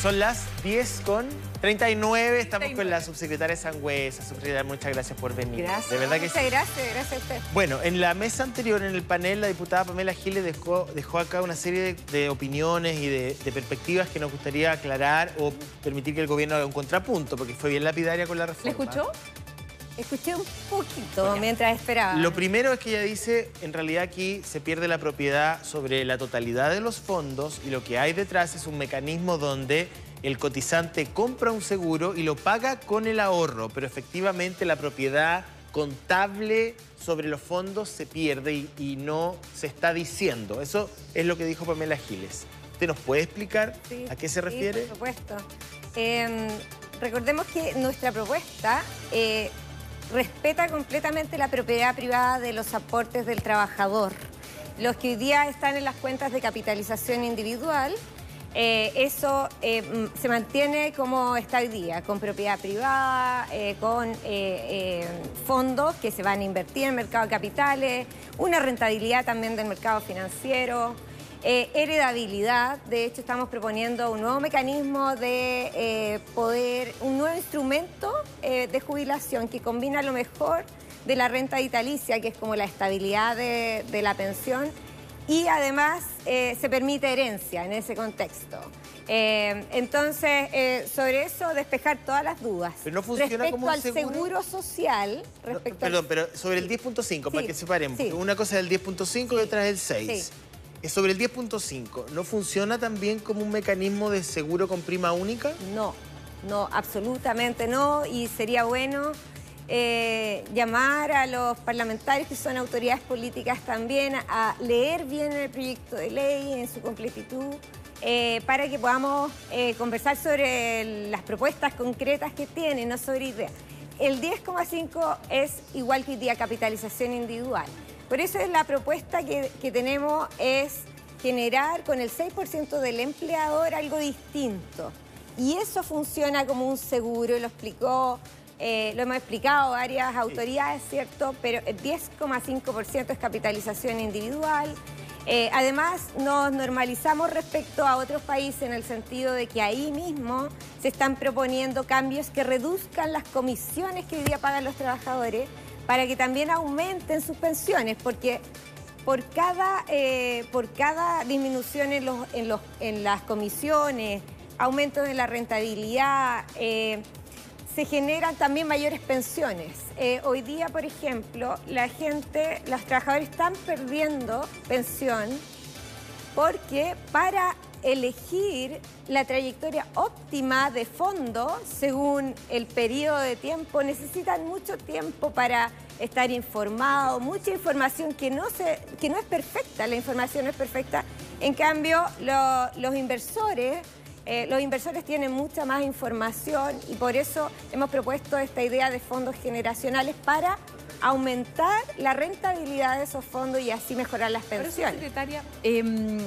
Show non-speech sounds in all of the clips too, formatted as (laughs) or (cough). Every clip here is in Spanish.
son las 10 con 39. Estamos con la subsecretaria Sangüesa. Subsecretaria, muchas gracias por venir. Gracias. De verdad que Muchas sí. gracias, gracias a usted. Bueno, en la mesa anterior, en el panel, la diputada Pamela Giles dejó, dejó acá una serie de, de opiniones y de, de perspectivas que nos gustaría aclarar o permitir que el gobierno haga un contrapunto, porque fue bien lapidaria con la reforma. ¿Le escuchó? Escuché un poquito mientras esperaba. Lo primero es que ella dice, en realidad aquí se pierde la propiedad sobre la totalidad de los fondos y lo que hay detrás es un mecanismo donde el cotizante compra un seguro y lo paga con el ahorro, pero efectivamente la propiedad contable sobre los fondos se pierde y, y no se está diciendo. Eso es lo que dijo Pamela Giles. ¿Usted nos puede explicar Sí, a qué se sí, refiere? por supuesto. Eh, recordemos que nuestra propuesta eh, respeta completamente la propiedad privada de los aportes del trabajador. Los que hoy día están en las cuentas de capitalización individual, eh, eso eh, mm, se mantiene como está hoy día, con propiedad privada, eh, con fondos que se van a invertir en el mercado de capitales, una rentabilidad también del mercado financiero. Eh, heredabilidad, de hecho estamos proponiendo un nuevo mecanismo de eh, poder, un nuevo instrumento eh, de jubilación que combina lo mejor de la renta vitalicia, que es como la estabilidad de, de la pensión, y además se permite herencia en ese contexto. Entonces, sobre eso, despejar todas las dudas. Pero no funciona respecto como un al seguro. seguro social, No, respecto al- Perdón, pero sobre el 10.5, para Sí, que separemos. sí. porque Una cosa es el 10.5 y otra es el 6. Sobre el 10.5, ¿no funciona también como un mecanismo de seguro con prima única? No, no, absolutamente no. Y sería bueno eh, llamar a los parlamentarios que son autoridades políticas también a leer bien el proyecto de ley en su completitud. eh, para que podamos eh, conversar sobre las propuestas concretas que tiene, no sobre ideas. El 10,5 es igual que día capitalización individual. Por eso es la propuesta que, que tenemos es generar con el 6% del empleador algo distinto. Y eso funciona como un seguro, lo explicó, eh, lo hemos explicado varias autoridades, ¿cierto? Pero el 10,5% es capitalización individual. Eh, además, nos normalizamos respecto a otros países en el sentido de que ahí mismo se están proponiendo cambios que reduzcan las comisiones que hoy día pagan los trabajadores para que también aumenten sus pensiones, porque por cada, eh, por cada disminución en, los, en, los, en las comisiones, aumento de la rentabilidad, eh, se generan también mayores pensiones. Eh, hoy día, por ejemplo, la gente, los trabajadores están perdiendo pensión porque para elegir la trayectoria óptima de fondo, según el periodo de tiempo, necesitan mucho tiempo para estar informados, mucha información que no, se, que no es perfecta, la información no es perfecta. En cambio, lo- los inversores, eh, los inversores tienen mucha más información y por eso hemos propuesto esta idea de fondos generacionales para aumentar la rentabilidad de esos fondos y así mejorar las Pero, pensiones. secretaria, em,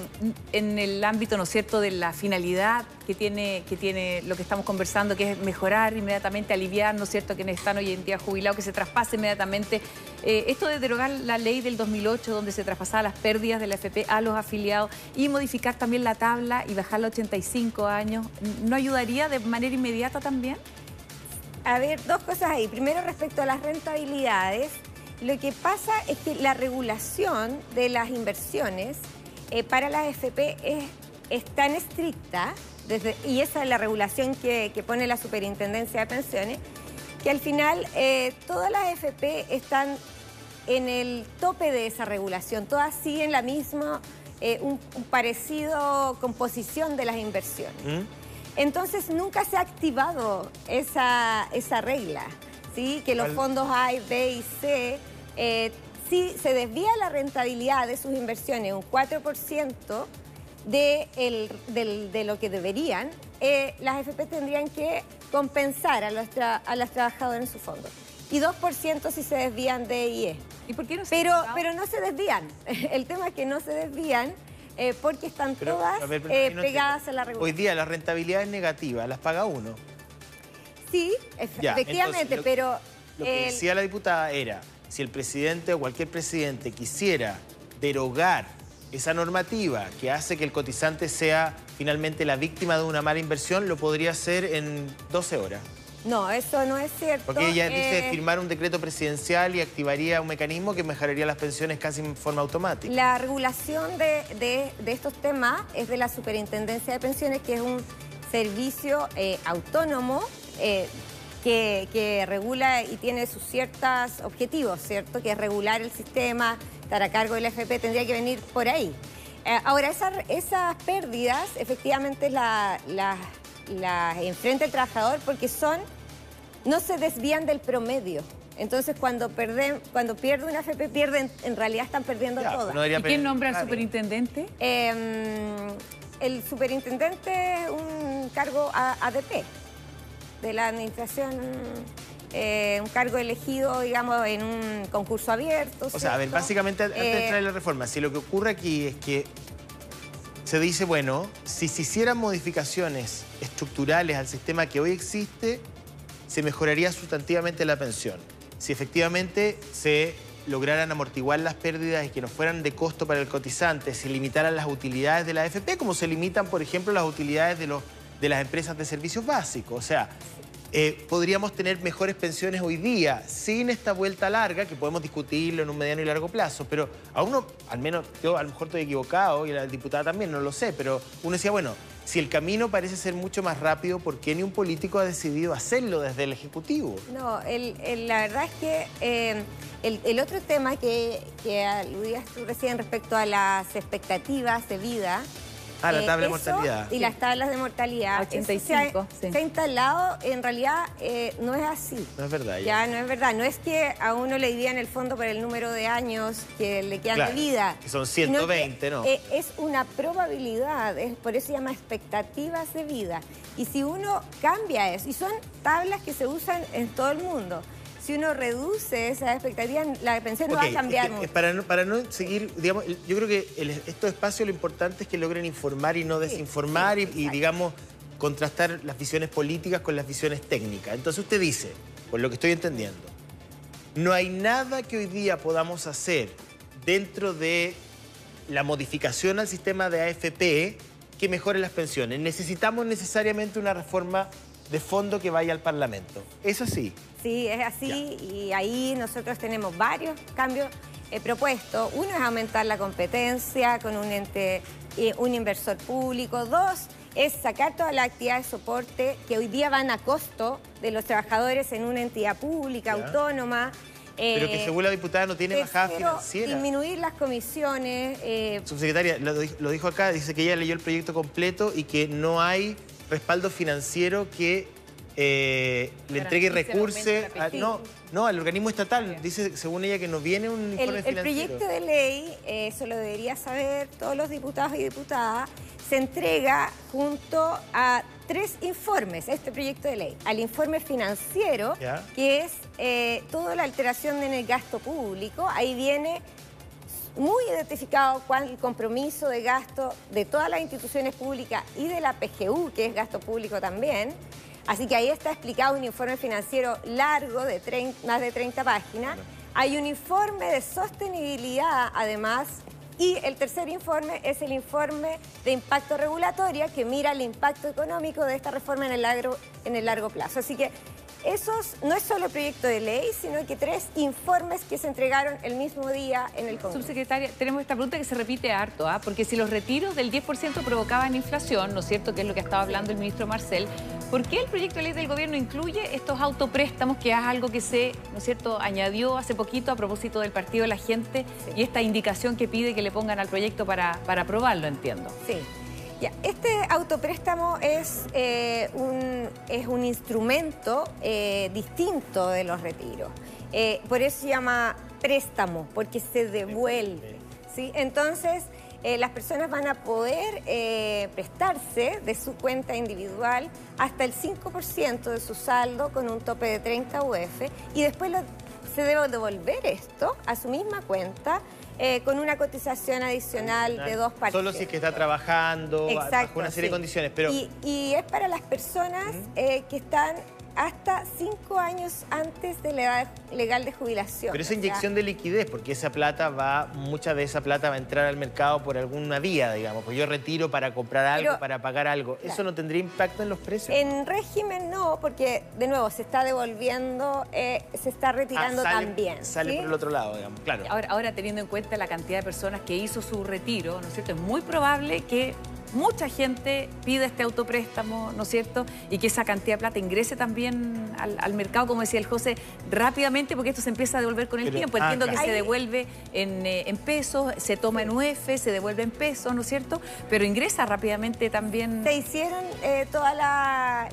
en el ámbito, ¿no es cierto?, de la finalidad que tiene, que tiene lo que estamos conversando, que es mejorar inmediatamente, aliviar, ¿no es cierto?, quienes están hoy en día jubilados, que se traspase inmediatamente. Eh, esto de derogar la ley del 2008, donde se traspasaban las pérdidas de la FP a los afiliados, y modificar también la tabla y bajarla a 85 años, ¿no ayudaría de manera inmediata también? A ver, dos cosas ahí. Primero, respecto a las rentabilidades, lo que pasa es que la regulación de las inversiones eh, para las FP es, tan estricta, y esa es la regulación que, pone la Superintendencia de Pensiones, que al final eh, todas las FP están en el tope de esa regulación, todas siguen la misma, eh, un, un parecido composición de las inversiones. ¿Mm? Entonces nunca se ha activado esa, esa regla, ¿sí? Que los fondos A, B y C, eh, si se desvía la rentabilidad de sus inversiones un 4% de, el- del- de lo que deberían, eh, las FP tendrían que compensar a los, tra- a los trabajadores en su fondo. Y 2% si se desvían de IE. ¿Y por qué no se Pero, pero no se desvían. (laughs) El tema es que no se desvían eh, porque están Pero, todas a ver, pero eh, no pegadas entiendo. a la Hoy regulación. día la rentabilidad es negativa, las paga uno. Sí, Ya, efectivamente, entonces, lo- pero Lo que el- decía la diputada era, si el presidente o cualquier presidente quisiera derogar esa normativa que hace que el cotizante sea finalmente la víctima de una mala inversión lo podría hacer en 12 horas. No, eso no es cierto. Porque ella dice Eh, firmar un decreto presidencial y activaría un mecanismo que mejoraría las pensiones casi en forma automática. La regulación de, de- de estos temas es de la Superintendencia de Pensiones, que es un servicio eh, autónomo eh, que, que regula y tiene sus ciertos objetivos, ¿cierto? Que es regular el sistema, estar a cargo del FP, tendría que venir por ahí. Ahora, esas, esas pérdidas efectivamente las la, las enfrenta el trabajador porque son no se desvían del promedio. Entonces, cuando, perden, cuando pierde una FP, pierden, en realidad están perdiendo Ya, todas. no ¿Y quién nombra al superintendente? Eh, el superintendente es un cargo A- ADP de la administración, eh, un cargo elegido, digamos, en un concurso abierto. O sea, a ver, básicamente antes de Eh, traer la reforma, si lo que ocurre aquí es que se dice, bueno, si se hicieran modificaciones estructurales al sistema que hoy existe, se mejoraría sustantivamente la pensión. Si efectivamente se lograran amortiguar las pérdidas y que no fueran de costo para el cotizante, se limitaran las utilidades de la AFP, como se limitan, por ejemplo, las utilidades de, los, de las empresas de servicios básicos. O sea, eh, podríamos tener mejores pensiones hoy día sin esta vuelta larga, que podemos discutirlo en un mediano y largo plazo, pero a uno, al menos yo a lo mejor estoy equivocado y la diputada también, no lo sé, pero uno decía, bueno, si el camino parece ser mucho más rápido, ¿por qué ni un político ha decidido hacerlo desde el Ejecutivo? No, el- la verdad es que eh, el, el otro tema que, que aludías tú recién respecto a las expectativas de vida. Ah, la eh, tabla de mortalidad. Y las tablas de mortalidad. eso 85, se ha, sí. se ha instalado, en realidad eh, no es así. No es verdad. Ya no es verdad, no es que a uno le dividan el fondo por el número de años que le quedan Claro, de vida. que son sino 120, ¿no? eh, es una probabilidad, es, por eso se llama expectativas de vida. Y si uno cambia eso, y son tablas que se usan en todo el mundo, si uno reduce esas expectativas, la pensión no va a cambiar que, mucho. eh, para, no, para no seguir, digamos, yo creo que el- estos espacios lo importante es que logren informar y no desinformar sí, y- digamos, contrastar las visiones políticas con las visiones técnicas. Entonces usted dice, por lo que estoy entendiendo, no hay nada que hoy día podamos hacer dentro de la modificación al sistema de AFP que mejore las pensiones. Necesitamos necesariamente una reforma de fondo que vaya al Parlamento. ¿Es así? Sí, es así y ahí nosotros tenemos varios cambios eh, propuestos. Uno es aumentar la competencia con un ente, eh, un inversor público. Dos es sacar toda la actividad de soporte que hoy día van a costo de los trabajadores en una entidad pública, Ya. autónoma. Pero Eh, que según la diputada no tiene bajada financiera. disminuir las comisiones. eh, Subsecretaria, lo dijo acá, dice que ella leyó el proyecto completo y que no hay respaldo financiero que eh, le entregue el recursos a- no, no, al organismo estatal. Dice, según ella, que no viene un El, informe el financiero. proyecto de ley, eh, eso lo debería saber todos los diputados y diputadas, se entrega junto a tres informes, este proyecto de ley. Al informe financiero, Ya. que es eh, toda la alteración en el gasto público, ahí viene muy identificado cuál es el compromiso de gasto de todas las instituciones públicas y de la PGU, que es gasto público también. Así que ahí está explicado un informe financiero largo de 30 más de 30 páginas. Hay un informe de sostenibilidad, además, y el tercer informe es el informe de impacto regulatoria que mira el impacto económico de esta reforma en el largo, en el largo plazo. Así que esos no es solo proyecto de ley, sino que tres informes que se entregaron el mismo día en el Congreso. Subsecretaria, tenemos esta pregunta que se repite harto, ¿ah? porque si los retiros del 10% provocaban inflación, ¿no es cierto?, que es lo que estaba hablando el ministro Marcel, ¿por qué el proyecto de ley del gobierno incluye estos autopréstamos, que es algo que se, ¿no es cierto?, añadió hace poquito a propósito del partido de la gente Sí. y esta indicación que pide que le pongan al proyecto para, para aprobarlo, entiendo? Sí. Este autopréstamo es, eh, un, es un instrumento eh, distinto de los retiros. Eh, por eso se llama préstamo, porque se devuelve. ¿sí? Entonces, las personas van a poder prestarse de su cuenta individual hasta el 5% de su saldo con un tope de 30 UF y después se debe devolver esto a su misma cuenta eh, con una cotización adicional de dos partes. Solo si es que está trabajando bajo una serie sí. de condiciones. Pero y, y es para las personas eh, que están hasta cinco años antes de la edad legal de jubilación. Pero esa inyección de liquidez, porque esa plata va, mucha de esa plata va a entrar al mercado por alguna vía, digamos. Pues yo retiro para comprar algo, para pagar algo. ¿Eso no tendría impacto en los precios? En régimen no, porque de nuevo se está devolviendo, eh, se está retirando ah, también. Sale por el otro lado, digamos, claro. Ahora, ahora, teniendo en cuenta la cantidad de personas que hizo su retiro, ¿no es cierto? Es muy probable que mucha gente pide este autopréstamo, ¿no es cierto? Y que esa cantidad de plata ingrese también al, mercado, como decía el José, rápidamente, porque esto se empieza a devolver con el tiempo. Ah, Entiendo que se devuelve eh, en, pesos, se toma en UF, se devuelve en pesos, ¿no es cierto? Pero ingresa rápidamente también. Se hicieron eh, todos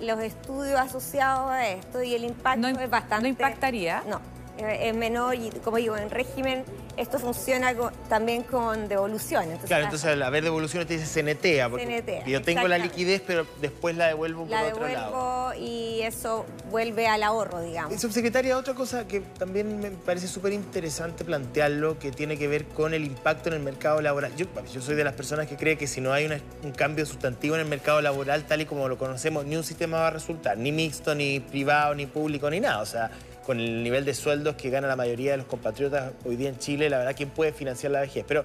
los estudios asociados a esto y el impacto es bastante. ¿No impactaría? No. Eh, es menor y, como digo, en régimen esto funciona también con devolución. claro, entonces al haber devolución te dice CNT, porque yo tengo la liquidez, pero después la devuelvo por otro lado. y eso vuelve al ahorro, digamos. Subsecretaria, otra cosa que también me parece súper interesante plantearlo, que tiene que ver con el impacto en el mercado laboral. Yo, yo soy de las personas que cree que si no hay un cambio sustantivo en el mercado laboral, tal y como lo conocemos, ni un sistema va a resultar, ni mixto, ni privado, ni público, ni nada. O sea, con el nivel de sueldos que gana la mayoría de los compatriotas hoy día en Chile, la verdad, ¿quién puede financiar la vejez? Pero,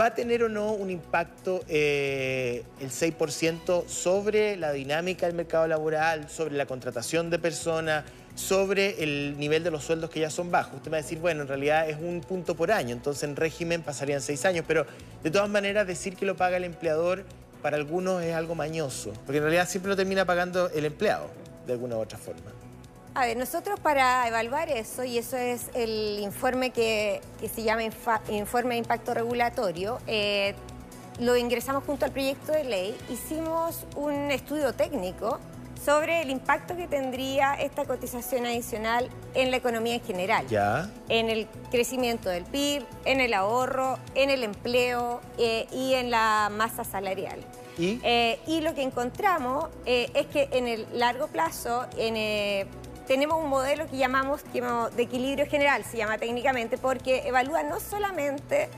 ¿va a tener o no un impacto eh, el 6% sobre la dinámica del mercado laboral, sobre la contratación de personas, sobre el nivel de los sueldos que ya son bajos? Usted me va a decir, bueno, en realidad es un punto por año, entonces en régimen pasarían seis años, pero de todas maneras decir que lo paga el empleador para algunos es algo mañoso, porque en realidad siempre lo termina pagando el empleado, de alguna u otra forma. A ver, nosotros para evaluar eso, y eso es el informe que, se llama Informe de Impacto Regulatorio, eh, lo ingresamos junto al proyecto de ley, hicimos un estudio técnico sobre el impacto que tendría esta cotización adicional en la economía en general. Ya. En el crecimiento del PIB, en el ahorro, en el empleo eh, y en la masa salarial. ¿Y? Eh, y lo que encontramos es que en el largo plazo, en, tenemos un modelo que llamamos de equilibrio general, se llama técnicamente, porque evalúa no solamente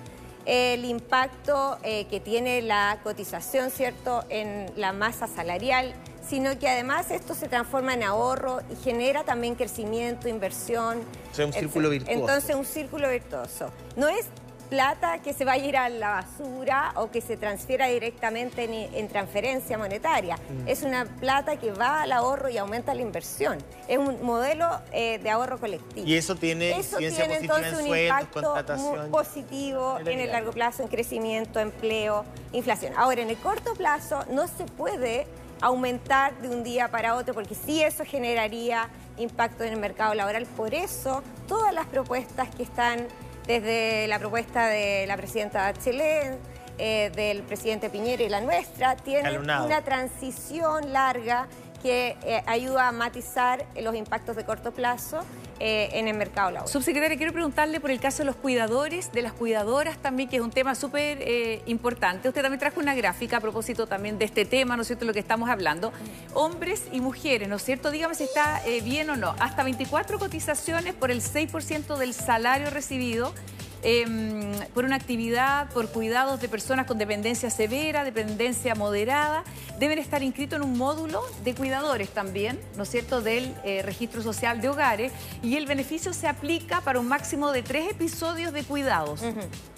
el impacto eh, que tiene la cotización, ¿cierto?, en la masa salarial, sino que además esto se transforma en ahorro y genera también crecimiento, inversión. O sea, un círculo virtuoso. Entonces, un círculo virtuoso. No es plata que se va a ir a la basura o que se transfiera directamente en, transferencia monetaria. Mm. Es una plata que va al ahorro y aumenta la inversión. Es un modelo eh, de ahorro colectivo. Y eso tiene, eso tiene entonces un impacto muy positivo en el largo plazo, en crecimiento, empleo, inflación. Ahora, en el corto plazo no se puede aumentar de un día para otro, porque sí eso generaría impacto en el mercado laboral. Por eso, todas las propuestas que están desde la propuesta de la presidenta Bachelet, eh, del presidente Piñera y la nuestra, tiene una transición larga que eh, ayuda a matizar los impactos de corto plazo eh, en el mercado laboral. Subsecretaria, quiero preguntarle por el caso de los cuidadores, de las cuidadoras también, que es un tema súper eh, importante. Usted también trajo una gráfica a propósito también de este tema, ¿no es cierto?, lo que estamos hablando. Hombres y mujeres, ¿no es cierto? Dígame si está bien o no. Hasta 24 cotizaciones por el 6% del salario recibido Em, por una actividad, por cuidados de personas con dependencia severa, dependencia moderada, deben estar inscritos en un módulo de cuidadores también, ¿no es cierto?, del eh, registro social de hogares y el beneficio se aplica para un máximo de tres episodios de cuidados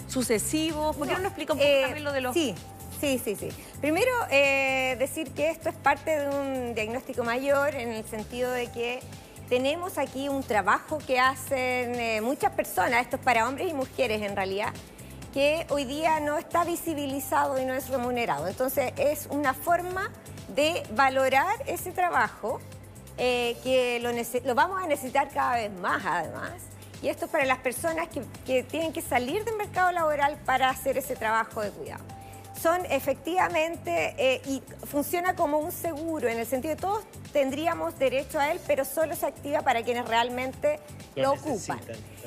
sucesivos. ¿Por qué no, nos explica un poco eh, también lo de los... Sí. Sí, sí, sí. Primero, eh, decir que esto es parte de un diagnóstico mayor en el sentido de que tenemos aquí un trabajo que hacen eh, muchas personas, esto es para hombres y mujeres en realidad, que hoy día no está visibilizado y no es remunerado. Entonces es una forma de valorar ese trabajo eh, que lo, vamos a necesitar cada vez más además. Y esto es para las personas que, tienen que salir del mercado laboral para hacer ese trabajo de cuidado son efectivamente, eh, y funciona como un seguro, en el sentido de todos tendríamos derecho a él, pero solo se activa para quienes realmente lo, ocupan.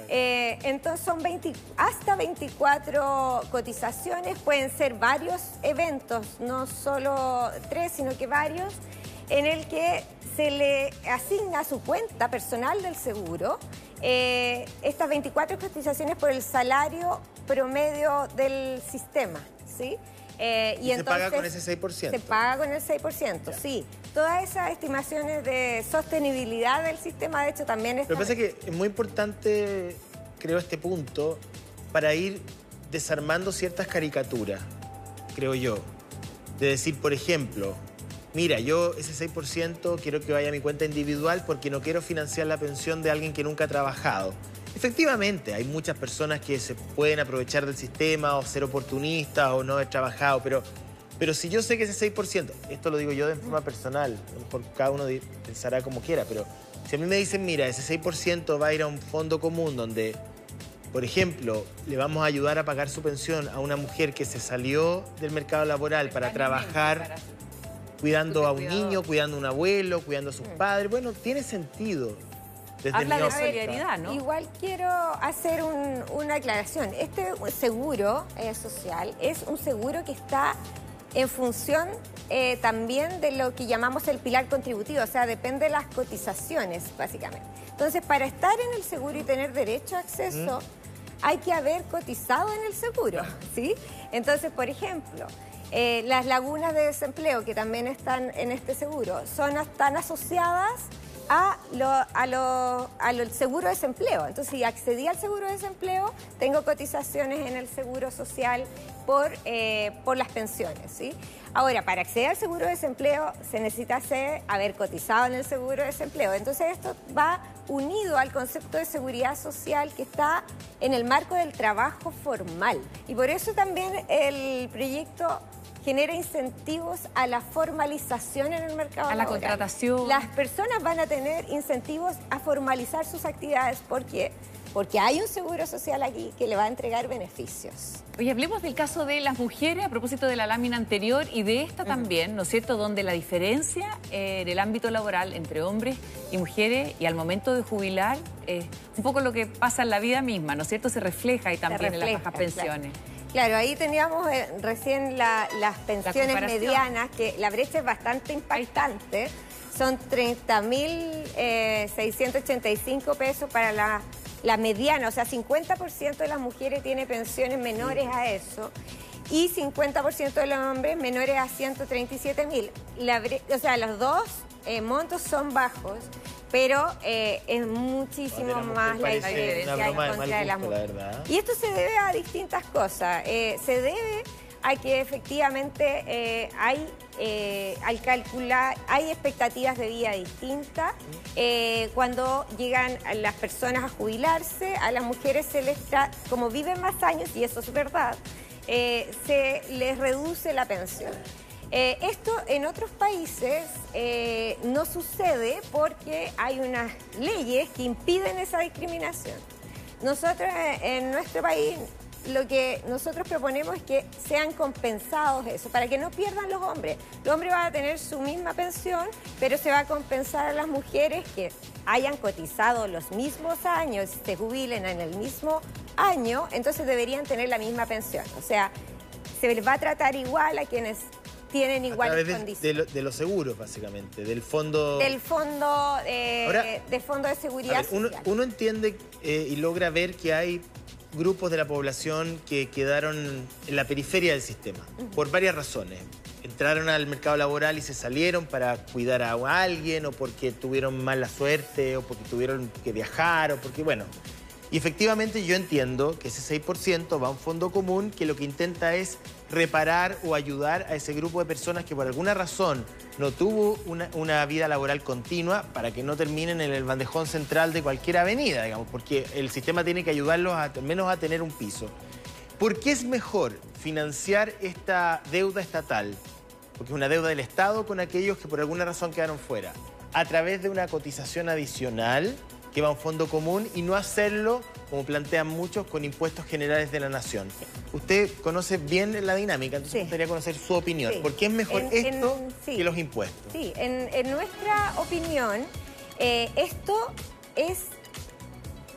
Eh, entonces son 20, hasta 24 cotizaciones, pueden ser varios eventos, no solo tres, sino que varios, en el que se le asigna a su cuenta personal del seguro eh, estas 24 cotizaciones por el salario promedio del sistema, ¿sí? Eh, y, se paga con ese 6%. Se paga con el 6%, sí. Todas esas estimaciones de sostenibilidad del sistema, de hecho, también están... Lo que pasa es que es muy importante, creo, este punto para ir desarmando ciertas caricaturas, creo yo. De decir, por ejemplo, mira, yo ese 6% quiero que vaya a mi cuenta individual porque no quiero financiar la pensión de alguien que nunca ha trabajado. Efectivamente, hay muchas personas que se pueden aprovechar del sistema o ser oportunistas o no haber trabajado, pero, pero si yo sé que ese 6%, esto lo digo yo de forma personal, a lo mejor cada uno pensará como quiera, pero si a mí me dicen, mira, ese 6% va a ir a un fondo común donde, por ejemplo, le vamos a ayudar a pagar su pensión a una mujer que se salió del mercado laboral para trabajar cuidando a un niño, cuidando a un abuelo, cuidando a sus padres, bueno, tiene sentido. Habla de solidaridad, ¿no? Igual quiero hacer una aclaración. Este seguro eh, social es un seguro que está en función eh, también de lo que llamamos el pilar contributivo, o sea, depende de las cotizaciones, básicamente. Entonces, para estar en el seguro y tener derecho a acceso, mm. hay que haber cotizado en el seguro, (laughs) ¿sí? Entonces, por ejemplo, eh, las lagunas de desempleo que también están en este seguro son, están asociadas a lo, a lo, al seguro de desempleo. Entonces, si accedí al seguro de desempleo, tengo cotizaciones en el seguro social por, eh, por las pensiones. ¿sí? Ahora, para acceder al seguro de desempleo se necesita haber cotizado en el seguro de desempleo. Entonces, esto va unido al concepto de seguridad social que está en el marco del trabajo formal. Y por eso también el proyecto genera incentivos a la formalización en el mercado A la contratación. Las personas van a tener incentivos a formalizar sus actividades porque porque hay un seguro social aquí que le va a entregar beneficios. Oye, hablemos del caso de las mujeres a propósito de la lámina anterior y de esta también, ¿no es cierto?, donde la diferencia eh, en el ámbito laboral entre hombres y mujeres y al momento de jubilar es un poco lo que pasa en la vida misma, ¿no es cierto?, se refleja y también en las bajas pensiones. Claro, ahí teníamos eh, recién las pensiones medianas, que la brecha es bastante impactante. Son 30.685 eh, pesos para la, la mediana, o sea, 50% de las mujeres tiene pensiones menores a eso y 50% de los hombres menores a 137.000. O sea, los dos eh, montos son bajos, pero eh, es muchísimo más la diferencia en contra de las mujeres. Y esto se debe a distintas cosas. Eh, se debe a que efectivamente eh, hay, al calcular, hay expectativas de vida distintas. cuando llegan las personas a jubilarse, a las mujeres se les como viven más años, y eso es verdad, se les reduce la pensión. Eh, esto en otros países eh, no sucede porque hay unas leyes que impiden esa discriminación. Nosotros eh, en nuestro país lo que nosotros proponemos es que sean compensados eso, para que no pierdan los hombres. Los hombres van a tener su misma pensión, pero se va a compensar a las mujeres que hayan cotizado los mismos años, se jubilen en el mismo año, entonces deberían tener la misma pensión. O sea, se les va a tratar igual a quienes tienen iguales condiciones. De, los seguros, básicamente, del fondo... Del fondo, eh, de fondo de seguridad uno, entiende eh, y logra ver que hay grupos de la población que quedaron en la periferia del sistema, por varias razones. Entraron al mercado laboral y se salieron para cuidar a alguien, o porque tuvieron mala suerte, o porque tuvieron que viajar, o porque, bueno... Y efectivamente yo entiendo que ese 6% va a un fondo común que lo que intenta es reparar o ayudar a ese grupo de personas que por alguna razón no tuvo una, vida laboral continua para que no terminen en el bandejón central de cualquier avenida, digamos, porque el sistema tiene que ayudarlos a, al menos a tener un piso. ¿Por qué es mejor financiar esta deuda estatal? Porque es una deuda del Estado con aquellos que por alguna razón quedaron fuera. A través de una cotización adicional que va a un fondo común y no hacerlo, como plantean muchos, con impuestos generales de la nación. Usted conoce bien la dinámica, entonces me gustaría conocer su opinión. ¿Por qué es mejor esto que los impuestos? Sí, en, nuestra opinión, eh, esto es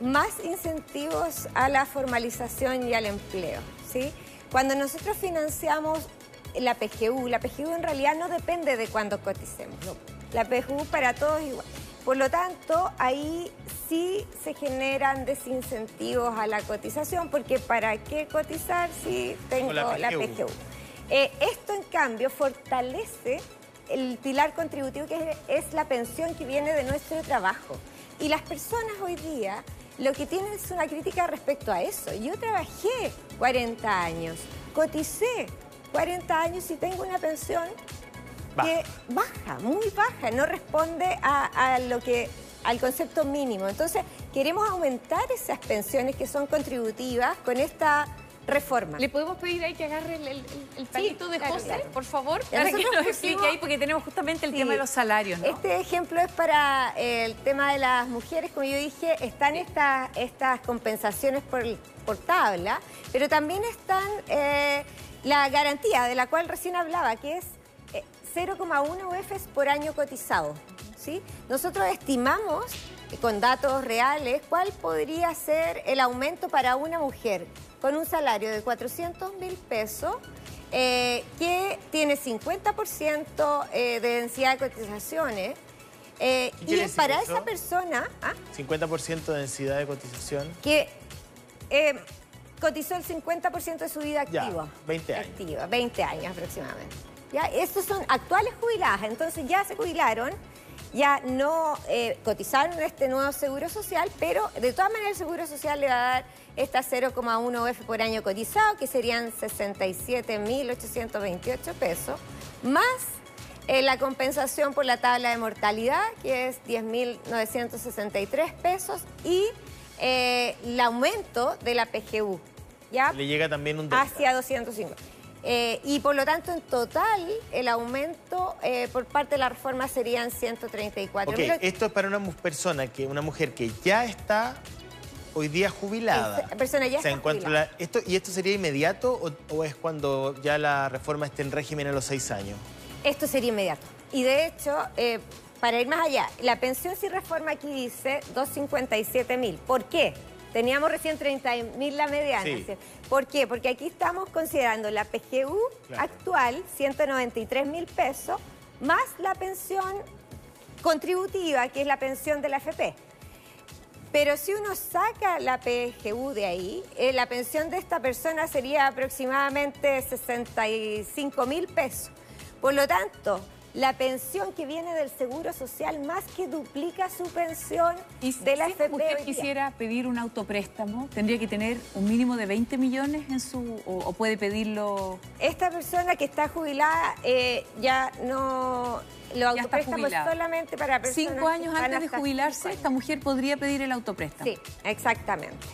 más incentivos a la formalización y al empleo. ¿sí? Cuando nosotros financiamos la PGU, la PGU en realidad no depende de cuándo coticemos. La PGU para todos igual. Por lo tanto, ahí sí se generan desincentivos a la cotización, porque ¿para qué cotizar si tengo la PGU? Eh, esto, en cambio, fortalece el pilar contributivo que es, es la pensión que viene de nuestro trabajo. Y las personas hoy día lo que tienen es una crítica respecto a eso. Yo trabajé 40 años, coticé 40 años y tengo una pensión que baja, muy baja, no responde a, lo que al concepto mínimo. Entonces, queremos aumentar esas pensiones que son contributivas con esta reforma. ¿Le podemos pedir ahí que agarre el, el, palito de José, por favor? Para que nos explique ahí, porque tenemos justamente el tema de los salarios, ¿no? Este ejemplo es para el tema de las mujeres, como yo dije, están estas, estas compensaciones por, por tabla, pero también están eh, la garantía de la cual recién hablaba, que es 0,1 eh, UFs por año cotizado. ¿sí? Nosotros estimamos eh, con datos reales cuál podría ser el aumento para una mujer con un salario de 400 mil pesos eh, que tiene 50% de densidad de cotizaciones. y para esa persona... 50% ¿ah? de densidad de cotización. Que cotizó el 50% de su vida activa. 20 años. Activa, 20 años aproximadamente. ¿Ya? Estos son actuales jubiladas, entonces ya se jubilaron, ya no eh, cotizaron este nuevo seguro social, pero de todas maneras el seguro social le va a dar esta 0,1 UF por año cotizado, que serían 67.828 pesos, más eh, la compensación por la tabla de mortalidad, que es 10.963 pesos, y eh, el aumento de la PGU. ¿ya? Le llega también un... Hacia 205. Eh, y por lo tanto, en total, el aumento eh, por parte de la reforma serían 134 okay, Esto es para una persona, que una mujer que ya está hoy día jubilada. persona ya está jubilada. esto, ¿Y esto sería inmediato o, es cuando ya la reforma esté en régimen a los seis años? Esto sería inmediato. Y de hecho, para ir más allá, la pensión sin reforma aquí dice 257 mil. ¿Por qué? Teníamos recién 30 mil la mediana. ¿Por qué? Porque aquí estamos considerando la PGU actual, 193 mil pesos, más la pensión contributiva, que es la pensión de la FP. Pero si uno saca la PGU de ahí, eh, la pensión de esta persona sería aproximadamente 65 mil pesos. Por lo tanto, la pensión que viene del Seguro Social más que duplica su pensión de la si usted quisiera pedir un autopréstamo, ¿tendría que tener un mínimo de 20 millones en su... o, puede pedirlo...? Esta persona que está jubilada eh, ya no... Lo autopréstamo solamente para personas Cinco años antes de jubilarse, esta mujer podría pedir el autopréstamo. Sí, exactamente.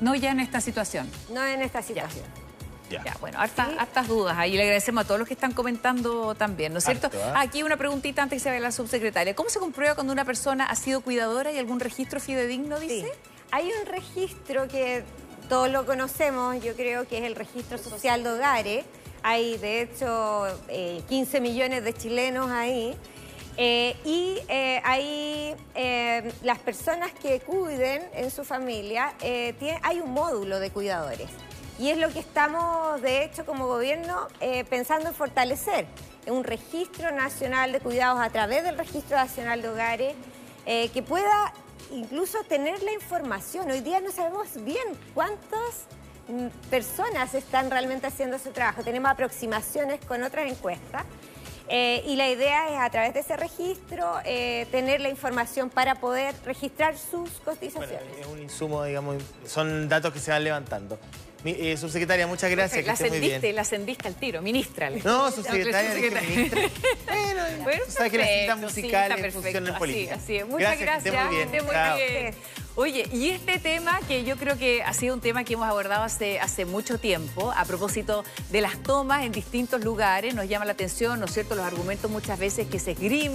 No ya en esta situación. No en esta situación. Ya, bueno, hartas, dudas ahí. Le agradecemos a todos los que están comentando también, ¿no es cierto? ¿ah? Aquí una preguntita antes que se vea la subsecretaria. ¿Cómo se comprueba cuando una persona ha sido cuidadora y algún registro fidedigno, dice? Hay un registro que todos lo conocemos, yo creo que es el registro social de hogares. Hay, de hecho, 15 eh, millones de chilenos ahí. Eh, y eh, ahí las personas que cuiden en su familia, hay un módulo de cuidadores. Y es lo que estamos, de hecho, como gobierno, eh, pensando en fortalecer. Un registro nacional de cuidados a través del Registro Nacional de Hogares, eh, que pueda incluso tener la información. Hoy día no sabemos bien cuántas mm, personas están realmente haciendo ese trabajo. Tenemos aproximaciones con otras encuestas. Eh, y la idea es a través de ese registro tener la información para poder registrar sus cotizaciones. es un insumo, digamos, son datos que se van levantando. Eh, subsecretaria, muchas gracias. la ascendiste, la ascendiste al tiro, ministra. No, subsecretaria, dije ministra. (laughs) bueno, bueno sabes que las citas musicales funcionan en política. Así, así Muchas gracias. gracias. muy bien. Oye, y este tema que yo creo que ha sido un tema que hemos abordado hace, hace mucho tiempo, a propósito de las tomas en distintos lugares, nos llama la atención, ¿no es cierto?, los argumentos muchas veces que se esgrimen.